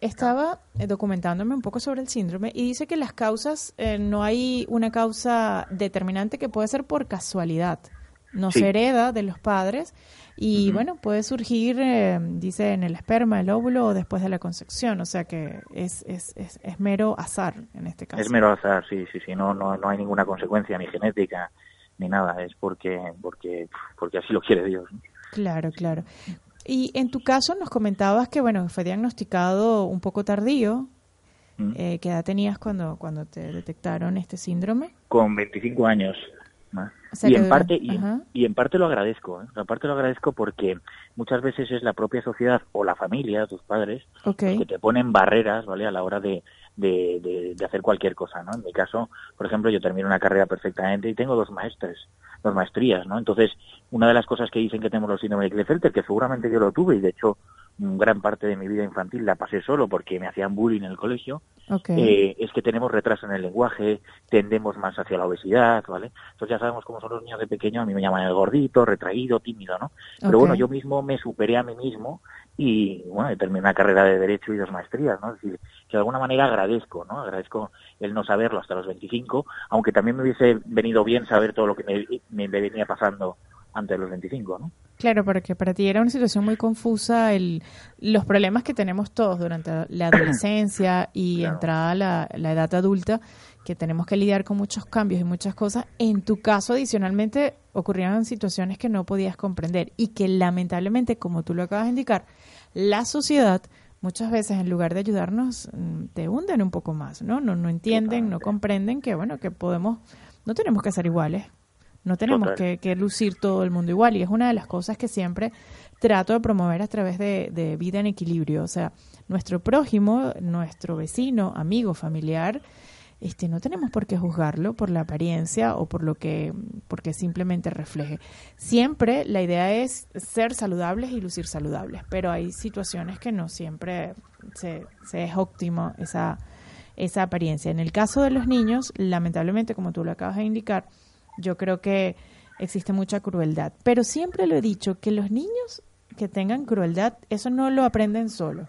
Estaba eh, documentándome un poco sobre el síndrome y dice que las causas, eh, no hay una causa determinante que puede ser por casualidad. No Sí. se hereda de los padres y bueno, puede surgir, eh, dice, en el esperma, el óvulo o después de la concepción. O sea que es, es, es, es mero azar en este caso. Es mero azar, sí, sí, sí, no, no, no hay ninguna consecuencia ni genética ni nada, es porque, porque, porque así lo quiere Dios. Claro, claro. Y en tu caso nos comentabas que, bueno, fue diagnosticado un poco tardío. Eh, ¿Qué edad tenías cuando, cuando te detectaron este síndrome? Con 25 años. ¿No? O sea y en parte y, en parte lo agradezco, ¿eh? en parte lo agradezco porque muchas veces es la propia sociedad o la familia, tus padres, que te ponen barreras, ¿vale? A la hora de, de, de- de hacer cualquier cosa, ¿no? En mi caso, por ejemplo, yo termino una carrera perfectamente y tengo dos maestres, dos maestrías, ¿no? Entonces, una de las cosas que dicen que tenemos los síndrome de Klinefelter, que seguramente yo lo tuve y de hecho gran parte de mi vida infantil la pasé solo porque me hacían bullying en el colegio, ok. eh, es que tenemos retraso en el lenguaje, tendemos más hacia la obesidad, ¿vale? Entonces ya sabemos cómo son los niños de pequeño, a mí me llaman el gordito, retraído, tímido, ¿no? Pero bueno, yo mismo me superé a mí mismo y, bueno, terminé una carrera de Derecho y dos maestrías, ¿no? Es decir, que de alguna manera agradezco, ¿no? Agradezco el no saberlo hasta los 25, aunque también me hubiese venido bien saber todo lo que me, me venía pasando antes de los 25, ¿no? Claro, porque para ti era una situación muy confusa el, los problemas que tenemos todos durante la adolescencia y Claro. entrada a la, la edad adulta, que tenemos que lidiar con muchos cambios y muchas cosas. En tu caso, adicionalmente, ocurrían situaciones que no podías comprender y que lamentablemente, como tú lo acabas de indicar, la sociedad muchas veces en lugar de ayudarnos mm, te hunden un poco más, ¿no? No, no entienden, no comprenden que, bueno, que podemos, no tenemos que ser iguales. No tenemos que, que lucir todo el mundo igual y es una de las cosas que siempre trato de promover a través de, de vida en equilibrio. O sea, nuestro prójimo, nuestro vecino, amigo, familiar, este, no tenemos por qué juzgarlo por la apariencia o por lo que porque simplemente refleje. Siempre la idea es ser saludables y lucir saludables, pero hay situaciones que no siempre se, se es óptimo esa, esa apariencia. En el caso de los niños, lamentablemente, como tú lo acabas de indicar, yo creo que existe mucha crueldad. Pero siempre lo he dicho, que los niños que tengan crueldad, eso no lo aprenden solo.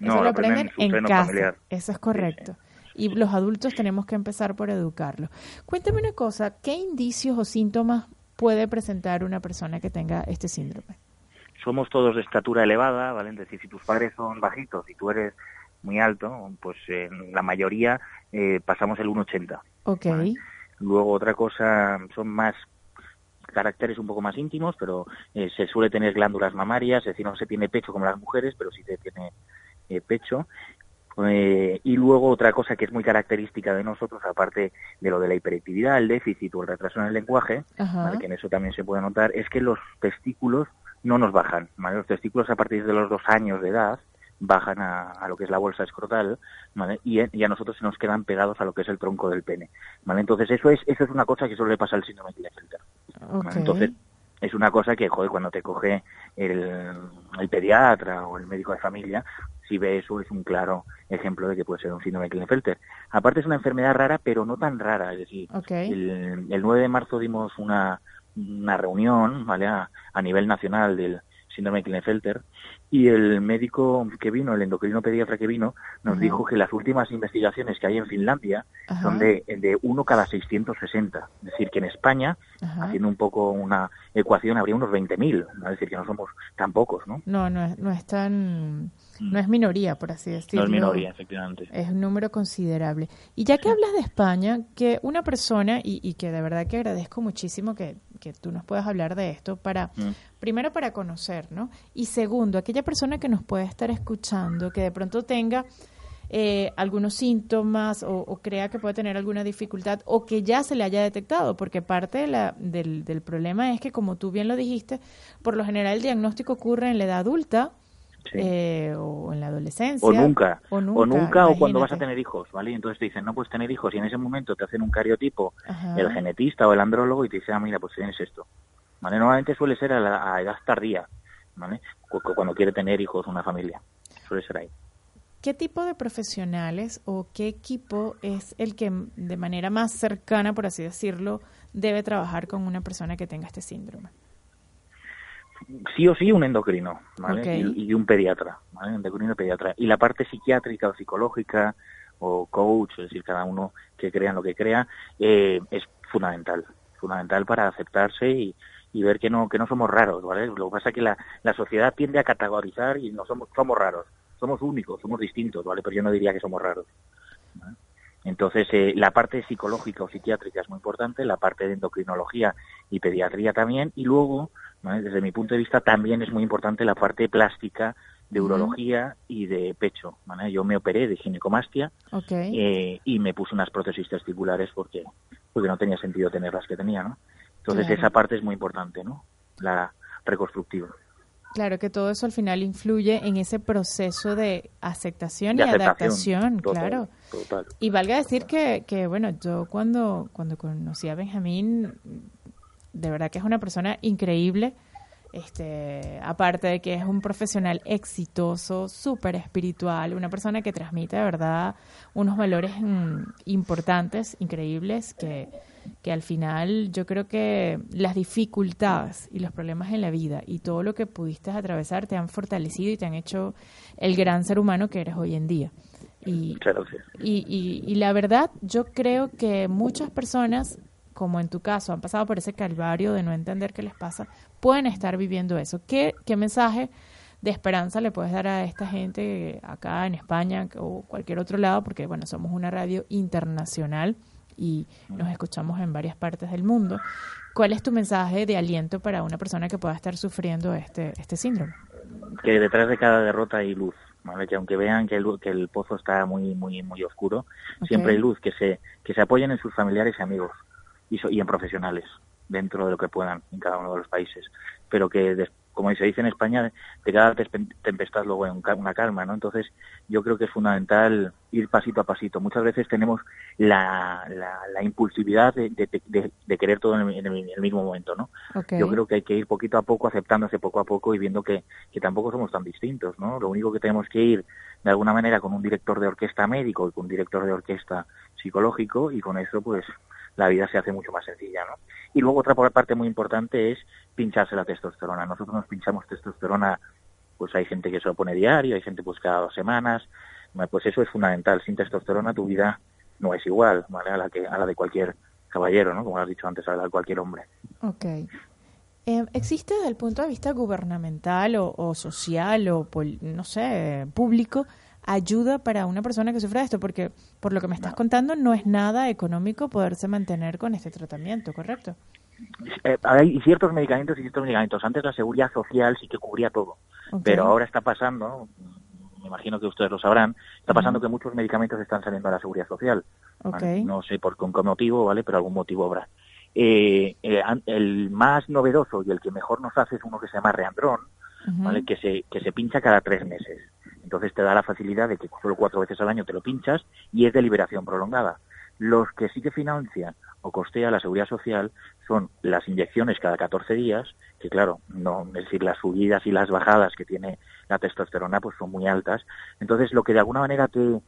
No, Eso lo aprenden en casa. familiar. Eso es correcto. Y los adultos tenemos que empezar por educarlos. Cuéntame una cosa, ¿qué indicios o síntomas puede presentar una persona que tenga este síndrome? somos todos de estatura elevada, ¿vale? Es decir, si tus padres son bajitos y tú eres muy alto, pues en la mayoría eh, pasamos el 1,80. Ok, Vale. Luego otra cosa son más caracteres un poco más íntimos, pero eh, se suele tener glándulas mamarias, es decir, no se tiene pecho como las mujeres, pero sí se tiene eh, pecho. Eh, y luego otra cosa que es muy característica de nosotros, aparte de lo de la hiperactividad, el déficit o el retraso en el lenguaje, que en eso también se puede notar, es que los testículos no nos bajan. ¿vale? Los testículos a partir de los dos años de edad bajan a, a lo que es la bolsa escrotal ¿vale? y, a- y a nosotros se nos quedan pegados a lo que es el tronco del pene. ¿vale? Entonces eso es, eso es una cosa que solo le pasa al síndrome de Klinefelter. Entonces es una cosa que, joder, cuando te coge el, el pediatra o el médico de familia, si ve eso es un claro ejemplo de que puede ser un síndrome de Klinefelter. Aparte es una enfermedad rara, pero no tan rara, es decir, el, el 9 de marzo dimos una, una reunión ¿vale? a, a nivel nacional del síndrome de Klinefelter y el médico que vino, el endocrino pediatra que vino, nos Ajá. dijo que las últimas investigaciones que hay en Finlandia Ajá, son de, de uno cada 660. Es decir, que en España, ajá. haciendo un poco una ecuación, habría unos 20.000. ¿no? Es decir, que no somos tan pocos, ¿no? No, no es, no es tan, no es minoría, por así decirlo. No es minoría, efectivamente. Es un número considerable. Y ya que hablas de España, que una persona, y, y que de verdad que agradezco muchísimo que, que tú nos puedas hablar de esto, para, Mm. primero para conocer, ¿no? Y segundo, aquella persona que nos puede estar escuchando, que de pronto tenga eh, algunos síntomas o, o crea que puede tener alguna dificultad o que ya se le haya detectado, porque parte de la, del, del problema es que, como tú bien lo dijiste, por lo general el diagnóstico ocurre en la edad adulta Sí. eh, o en la adolescencia. o nunca, O o nunca, o cuando vas a tener hijos, ¿vale? Y entonces te dicen, no puedes tener hijos, y en ese momento te hacen un cariotipo, Ajá. el genetista o el andrólogo, y te dice, ah, mira, pues tienes esto. ¿Vale? Normalmente suele ser a, la, a edad tardía, ¿vale? Cu- cu- Cuando quiere tener hijos, una familia. Suele ser ahí. ¿Qué tipo de profesionales o qué equipo es el que de manera más cercana, por así decirlo, debe trabajar con una persona que tenga este síndrome? Sí o sí un endocrino ¿vale? Y un pediatra, ¿vale? endocrino y pediatra. Y la parte psiquiátrica o psicológica o coach, es decir, cada uno que crea en lo que crea, eh, es fundamental, fundamental para aceptarse y, y ver que no que no somos raros, ¿vale? Lo que pasa es que la, la sociedad tiende a categorizar y no somos somos raros, somos únicos, somos distintos, ¿vale? Pero yo no diría que somos raros. Entonces, eh, la parte psicológica o psiquiátrica es muy importante, la parte de endocrinología y pediatría también, y luego, desde mi punto de vista, también es muy importante la parte plástica de urología y de pecho. ¿vale? Yo me operé de ginecomastia eh, y me puse unas prótesis testiculares porque porque no tenía sentido tener las que tenía, ¿no? Entonces Claro. esa parte es muy importante, ¿no? La reconstructiva. Claro que todo eso al final influye en ese proceso de aceptación De y aceptación, adaptación, total, claro. Total. Y valga decir que, que, bueno, yo cuando, cuando conocí a Benjamín, de verdad que es una persona increíble. Este, aparte de que es un profesional exitoso, súper espiritual, una persona que transmite de verdad unos valores mm, importantes, increíbles, que, que al final yo creo que las dificultades y los problemas en la vida y todo lo que pudiste atravesar te han fortalecido y te han hecho el gran ser humano que eres hoy en día. Y, y la verdad, yo creo que muchas personas, como en tu caso, han pasado por ese calvario de no entender qué les pasa, pueden estar viviendo eso. ¿Qué, qué mensaje de esperanza le puedes dar a esta gente acá en España o cualquier otro lado? Porque, bueno, somos una radio internacional y nos escuchamos en varias partes del mundo. ¿Cuál es tu mensaje de aliento para una persona que pueda estar sufriendo este, este síndrome? Que detrás de cada derrota hay luz, ¿vale? Que aunque vean que el, que el pozo está muy muy muy oscuro, siempre hay luz, que se que se apoyen en sus familiares y amigos y, so- y en profesionales dentro de lo que puedan en cada uno de los países, pero que des- como se dice en España, de cada tempestad luego una calma, ¿no? Entonces, yo creo que es fundamental ir pasito a pasito. Muchas veces tenemos la, la, la impulsividad de, de, de- de querer todo en el, en el- mismo momento, ¿no? Yo creo que hay que ir poquito a poco, aceptándose poco a poco y viendo que, que tampoco somos tan distintos, ¿no? Lo único que tenemos que ir de alguna manera con un director de orquesta médico y con un director de orquesta psicológico y con eso pues la vida se hace mucho más sencilla, ¿no? Y luego otra parte muy importante es pincharse la testosterona. Nosotros nos pinchamos testosterona, pues hay gente que se lo pone diario, hay gente pues cada dos semanas, pues eso es fundamental. Sin testosterona tu vida no es igual. A la que a la de cualquier caballero, ¿no? Como has dicho antes, a la de cualquier hombre. Ok. Eh, ¿Existe desde el punto de vista gubernamental o, social o, no sé, público, ayuda para una persona que sufre de esto? Porque por lo que me estás contando no es nada económico poderse mantener con este tratamiento, ¿correcto? Eh, hay ciertos medicamentos y ciertos medicamentos. Antes la seguridad social sí que cubría todo, pero ahora está pasando, me imagino que ustedes lo sabrán, está pasando que muchos medicamentos están saliendo a la seguridad social. No sé por con qué motivo, ¿vale? Pero algún motivo habrá. Eh, eh, el más novedoso y el que mejor nos hace es uno que se llama Reandrón, ¿vale? Que se, que se pincha cada tres meses. Entonces te da la facilidad de que solo cuatro veces al año te lo pinchas y es de liberación prolongada. Los que sí que financia o costea la seguridad social son las inyecciones cada 14 días, que claro, no, es decir, las subidas y las bajadas que tiene la testosterona pues son muy altas. Entonces lo que de alguna manera te,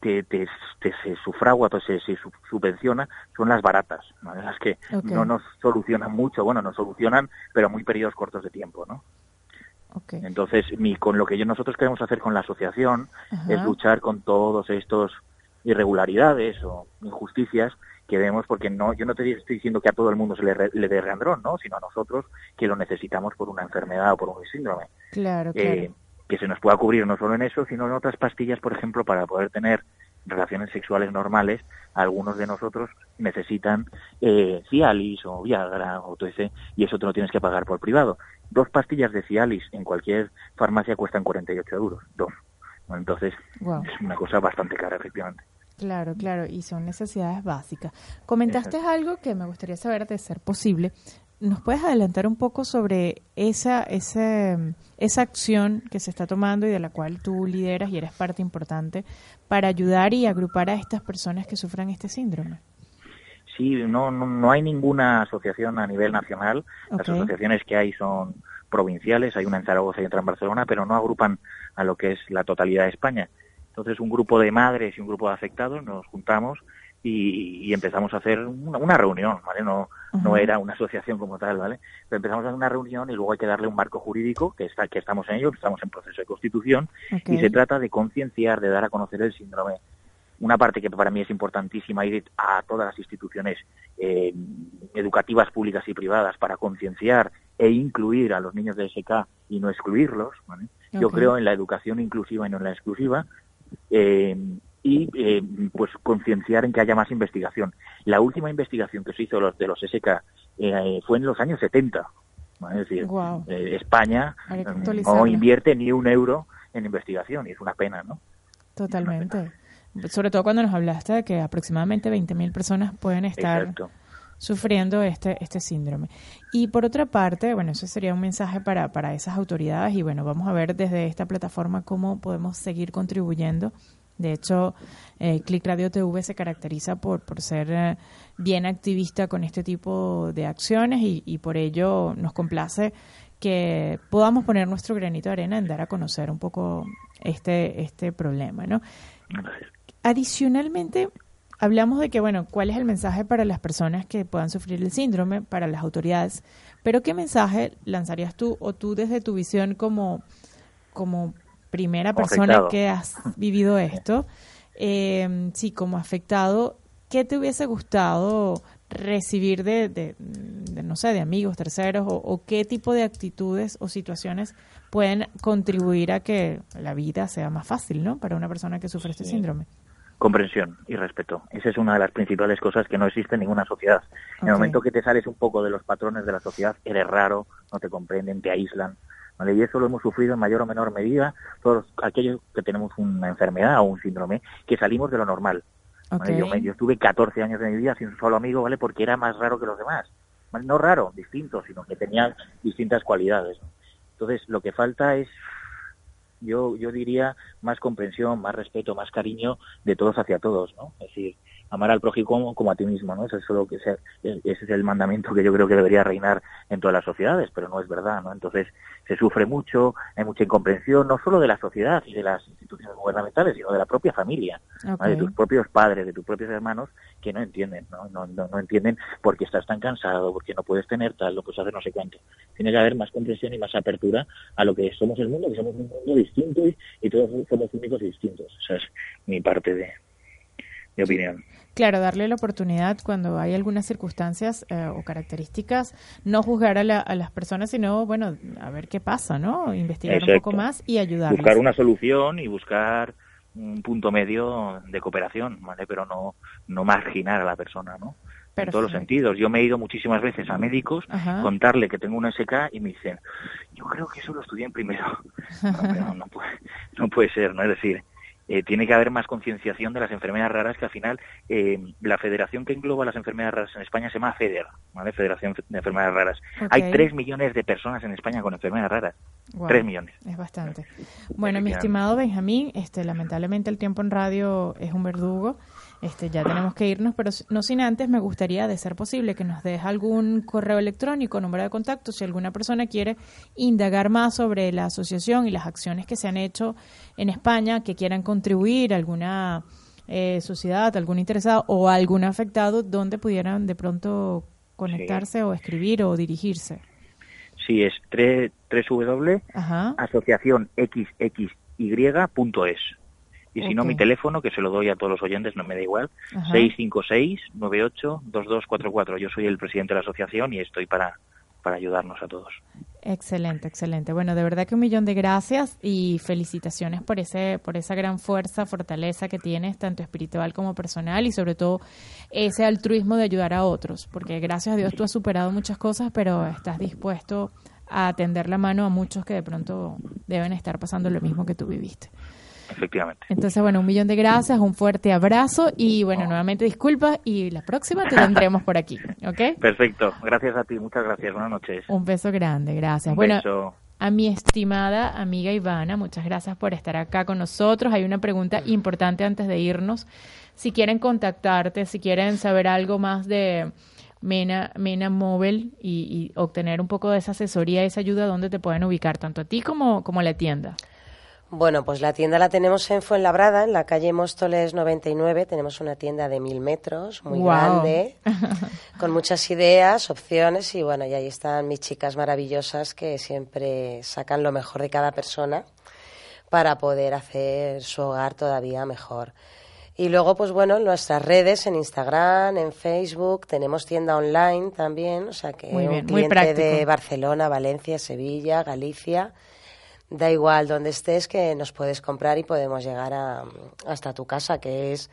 te, te, te se sufragua, pues se, se su- subvenciona, son las baratas, las que no nos solucionan mucho, bueno, nos solucionan, pero muy periodos cortos de tiempo, ¿no? Entonces, mi, con lo que yo, nosotros queremos hacer con la asociación Ajá. es luchar con todos estos irregularidades o injusticias que vemos, porque no, yo no te estoy diciendo que a todo el mundo se le, re- le dé reandrón, ¿no? sino a nosotros que lo necesitamos por una enfermedad o por un síndrome. Claro, claro. Eh, que se nos pueda cubrir no solo en eso, sino en otras pastillas, por ejemplo, para poder tener relaciones sexuales normales, algunos de nosotros necesitan eh, Cialis o Viagra o TC y eso te lo tienes que pagar por privado. Dos pastillas de Cialis en cualquier farmacia cuestan 48 euros, dos. Entonces Wow. es una cosa bastante cara, efectivamente. Claro, claro, y son necesidades básicas. Comentaste algo que me gustaría saber de ser posible. ¿Nos puedes adelantar un poco sobre esa, ese, esa acción que se está tomando y de la cual tú lideras y eres parte importante para ayudar y agrupar a estas personas que sufran este síndrome? Sí, no, no, no hay ninguna asociación a nivel nacional. Las asociaciones que hay son provinciales, hay una en Zaragoza y otra en Barcelona, pero no agrupan a lo que es la totalidad de España. Entonces, un grupo de madres y un grupo de afectados nos juntamos y, y empezamos a hacer una, una reunión, ¿vale? No, no era una asociación como tal, ¿vale? Pero empezamos a hacer una reunión y luego hay que darle un marco jurídico, que está que estamos en ello, estamos en proceso de constitución, y se trata de concienciar, de dar a conocer el síndrome. Una parte que para mí es importantísima ir a todas las instituciones eh, educativas públicas y privadas para concienciar e incluir a los niños de SK y no excluirlos. ¿vale? Yo creo en la educación inclusiva y no en la exclusiva. eh, y eh, pues concienciar en que haya más investigación. La última investigación que se hizo los, de los SK eh, fue en los años 70. ¿vale? Es decir, eh, España mm, no invierte ni un euro en investigación y es una pena, ¿no? Totalmente. Sobre todo cuando nos hablaste de que aproximadamente 20.000 personas pueden estar Exacto. sufriendo este, este síndrome. Y por otra parte, bueno, eso sería un mensaje para, para esas autoridades y bueno, vamos a ver desde esta plataforma cómo podemos seguir contribuyendo. De hecho, eh, Click Radio TV se caracteriza por, por ser eh, bien activista con este tipo de acciones y, y por ello nos complace que podamos poner nuestro granito de arena en dar a conocer un poco este, este problema, ¿no? Adicionalmente, hablamos de que, bueno, ¿cuál es el mensaje para las personas que puedan sufrir el síndrome, para las autoridades? Pero ¿qué mensaje lanzarías tú o tú desde tu visión como, como primera persona afectado. que has vivido esto? Eh, sí, como afectado, ¿qué te hubiese gustado recibir de, de- de, no sé, de amigos, terceros, o, o qué tipo de actitudes o situaciones pueden contribuir a que la vida sea más fácil, ¿no? Para una persona que sufre este síndrome. Comprensión y respeto. Esa es una de las principales cosas que no existe en ninguna sociedad. En el momento que te sales un poco de los patrones de la sociedad, eres raro, no te comprenden, te aíslan. ¿Vale? Y eso lo hemos sufrido en mayor o menor medida todos aquellos que tenemos una enfermedad o un síndrome, que salimos de lo normal. Yo, me- yo estuve 14 años de mi vida sin un solo amigo, ¿vale? Porque era más raro que los demás. ¿vale? No raro, distinto, sino que tenía distintas cualidades. ¿no? Entonces, lo que falta es, yo, yo diría, más comprensión, más respeto, más cariño de todos hacia todos, ¿no? Es decir, amar al prójimo como, como a ti mismo, ¿no? Eso es lo que sea, ese es el mandamiento que yo creo que debería reinar en todas las sociedades, pero no es verdad, ¿no? Entonces, se sufre mucho, hay mucha incomprensión, no solo de la sociedad y de las instituciones gubernamentales, sino de la propia familia, de tus propios padres, de tus propios hermanos, que no entienden, ¿no? No, no, no entienden por qué estás tan cansado, porque no puedes tener tal, no puedes hacer no sé cuánto. Tiene que haber más comprensión y más apertura a lo que somos el mundo, que somos un mundo distinto y, y todos somos únicos y distintos. Esa es mi parte de, de opinión. Claro, darle la oportunidad cuando hay algunas circunstancias eh, o características, no juzgar a, la- a las personas, sino, bueno, a ver qué pasa, ¿no? Investigar un poco más y ayudarles. Buscar una solución y buscar un punto medio de cooperación, ¿vale? Pero no, no marginar a la persona, ¿no? En todos los sentidos. Yo me he ido muchísimas veces a médicos Ajá. contarle que tengo una SK y me dicen, yo creo que eso lo estudié en primero. No, pero no, puede, no puede ser, ¿no? Es decir, eh, tiene que haber más concienciación de las enfermedades raras que al final eh, la federación que engloba las enfermedades raras en España se llama FEDER, ¿vale? Federación de Enfermedades Raras. Hay tres millones de personas en España con enfermedades raras. Guau, Tres millones. Es bastante. Bueno, mi estimado Benjamín, este, lamentablemente el tiempo en radio es un verdugo. Este, ya tenemos que irnos, pero no sin antes me gustaría, de ser posible, que nos dejes algún correo electrónico, número de contacto, si alguna persona quiere indagar más sobre la asociación y las acciones que se han hecho en España, que quieran contribuir, alguna eh, sociedad, algún interesado o algún afectado, donde pudieran de pronto conectarse o escribir o dirigirse. Sí, es 3, Y si no, mi teléfono, que se lo doy a todos los oyentes, no me da igual, Ajá. 656-98-2244. Yo soy el presidente de la asociación y estoy para, para ayudarnos a todos. Excelente, excelente. Bueno, de verdad que un millón de gracias y felicitaciones por ese, por esa gran fuerza, fortaleza que tienes, tanto espiritual como personal, y sobre todo ese altruismo de ayudar a otros, porque gracias a Dios tú has superado muchas cosas, pero estás dispuesto a tender la mano a muchos que de pronto deben estar pasando lo mismo que tú viviste. Efectivamente. Entonces, bueno, un millón de gracias, un fuerte abrazo y bueno, nuevamente disculpas y la próxima te tendremos por aquí, ¿ok? Perfecto. Gracias a ti. Muchas gracias. Buenas noches. Un beso grande, gracias. Un bueno, beso. a mi estimada amiga Ivana, muchas gracias por estar acá con nosotros. Hay una pregunta importante antes de irnos. Si quieren contactarte, si quieren saber algo más de Mena, Mena Móvil y, y obtener un poco de esa asesoría, esa ayuda, ¿dónde te pueden ubicar? Tanto a ti como, como a la tienda. Bueno, pues la tienda la tenemos en Fuenlabrada, en la calle Móstoles 99. Tenemos una tienda de mil metros, muy grande, con muchas ideas, opciones y bueno, y ahí están mis chicas maravillosas que siempre sacan lo mejor de cada persona para poder hacer su hogar todavía mejor. Y luego, pues bueno, en nuestras redes, en Instagram, en Facebook, tenemos tienda online también, o sea que Muy bien, un muy cliente de. Barcelona, Valencia, Sevilla, Galicia, da igual donde estés que nos puedes comprar y podemos llegar a, hasta tu casa, que es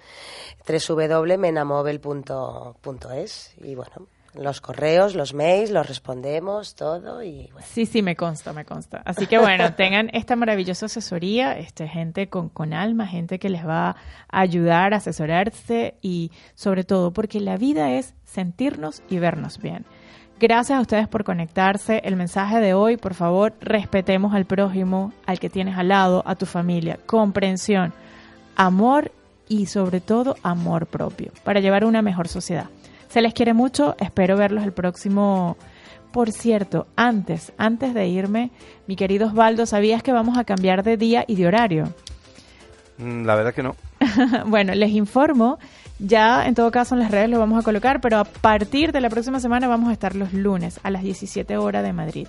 www.menamobile.es. Y bueno, los correos, los mails, los respondemos, todo y bueno. Sí, sí, me consta, me consta. Así que bueno, tengan esta maravillosa asesoría, este, gente con, con alma, gente que les va a ayudar a asesorarse y sobre todo porque la vida es sentirnos y vernos bien. Gracias a ustedes por conectarse. El mensaje de hoy, por favor, respetemos al prójimo, al que tienes al lado, a tu familia. Comprensión, amor y sobre todo amor propio para llevar una mejor sociedad. Se les quiere mucho, espero verlos el próximo por cierto, antes, antes de irme, mi querido Osvaldo, ¿sabías que vamos a cambiar de día y de horario? Mm, La verdad que no. bueno, les informo, ya en todo caso en las redes lo vamos a colocar, pero a partir de la próxima semana vamos a estar los lunes a las 17 horas de Madrid.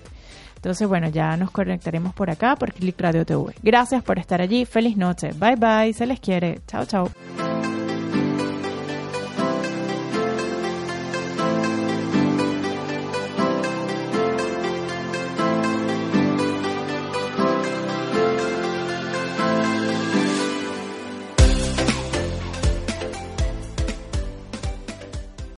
Entonces, bueno, ya nos conectaremos por acá por Click Radio TV. Gracias por estar allí. Feliz noche. Bye bye. Se les quiere. Chao, chao.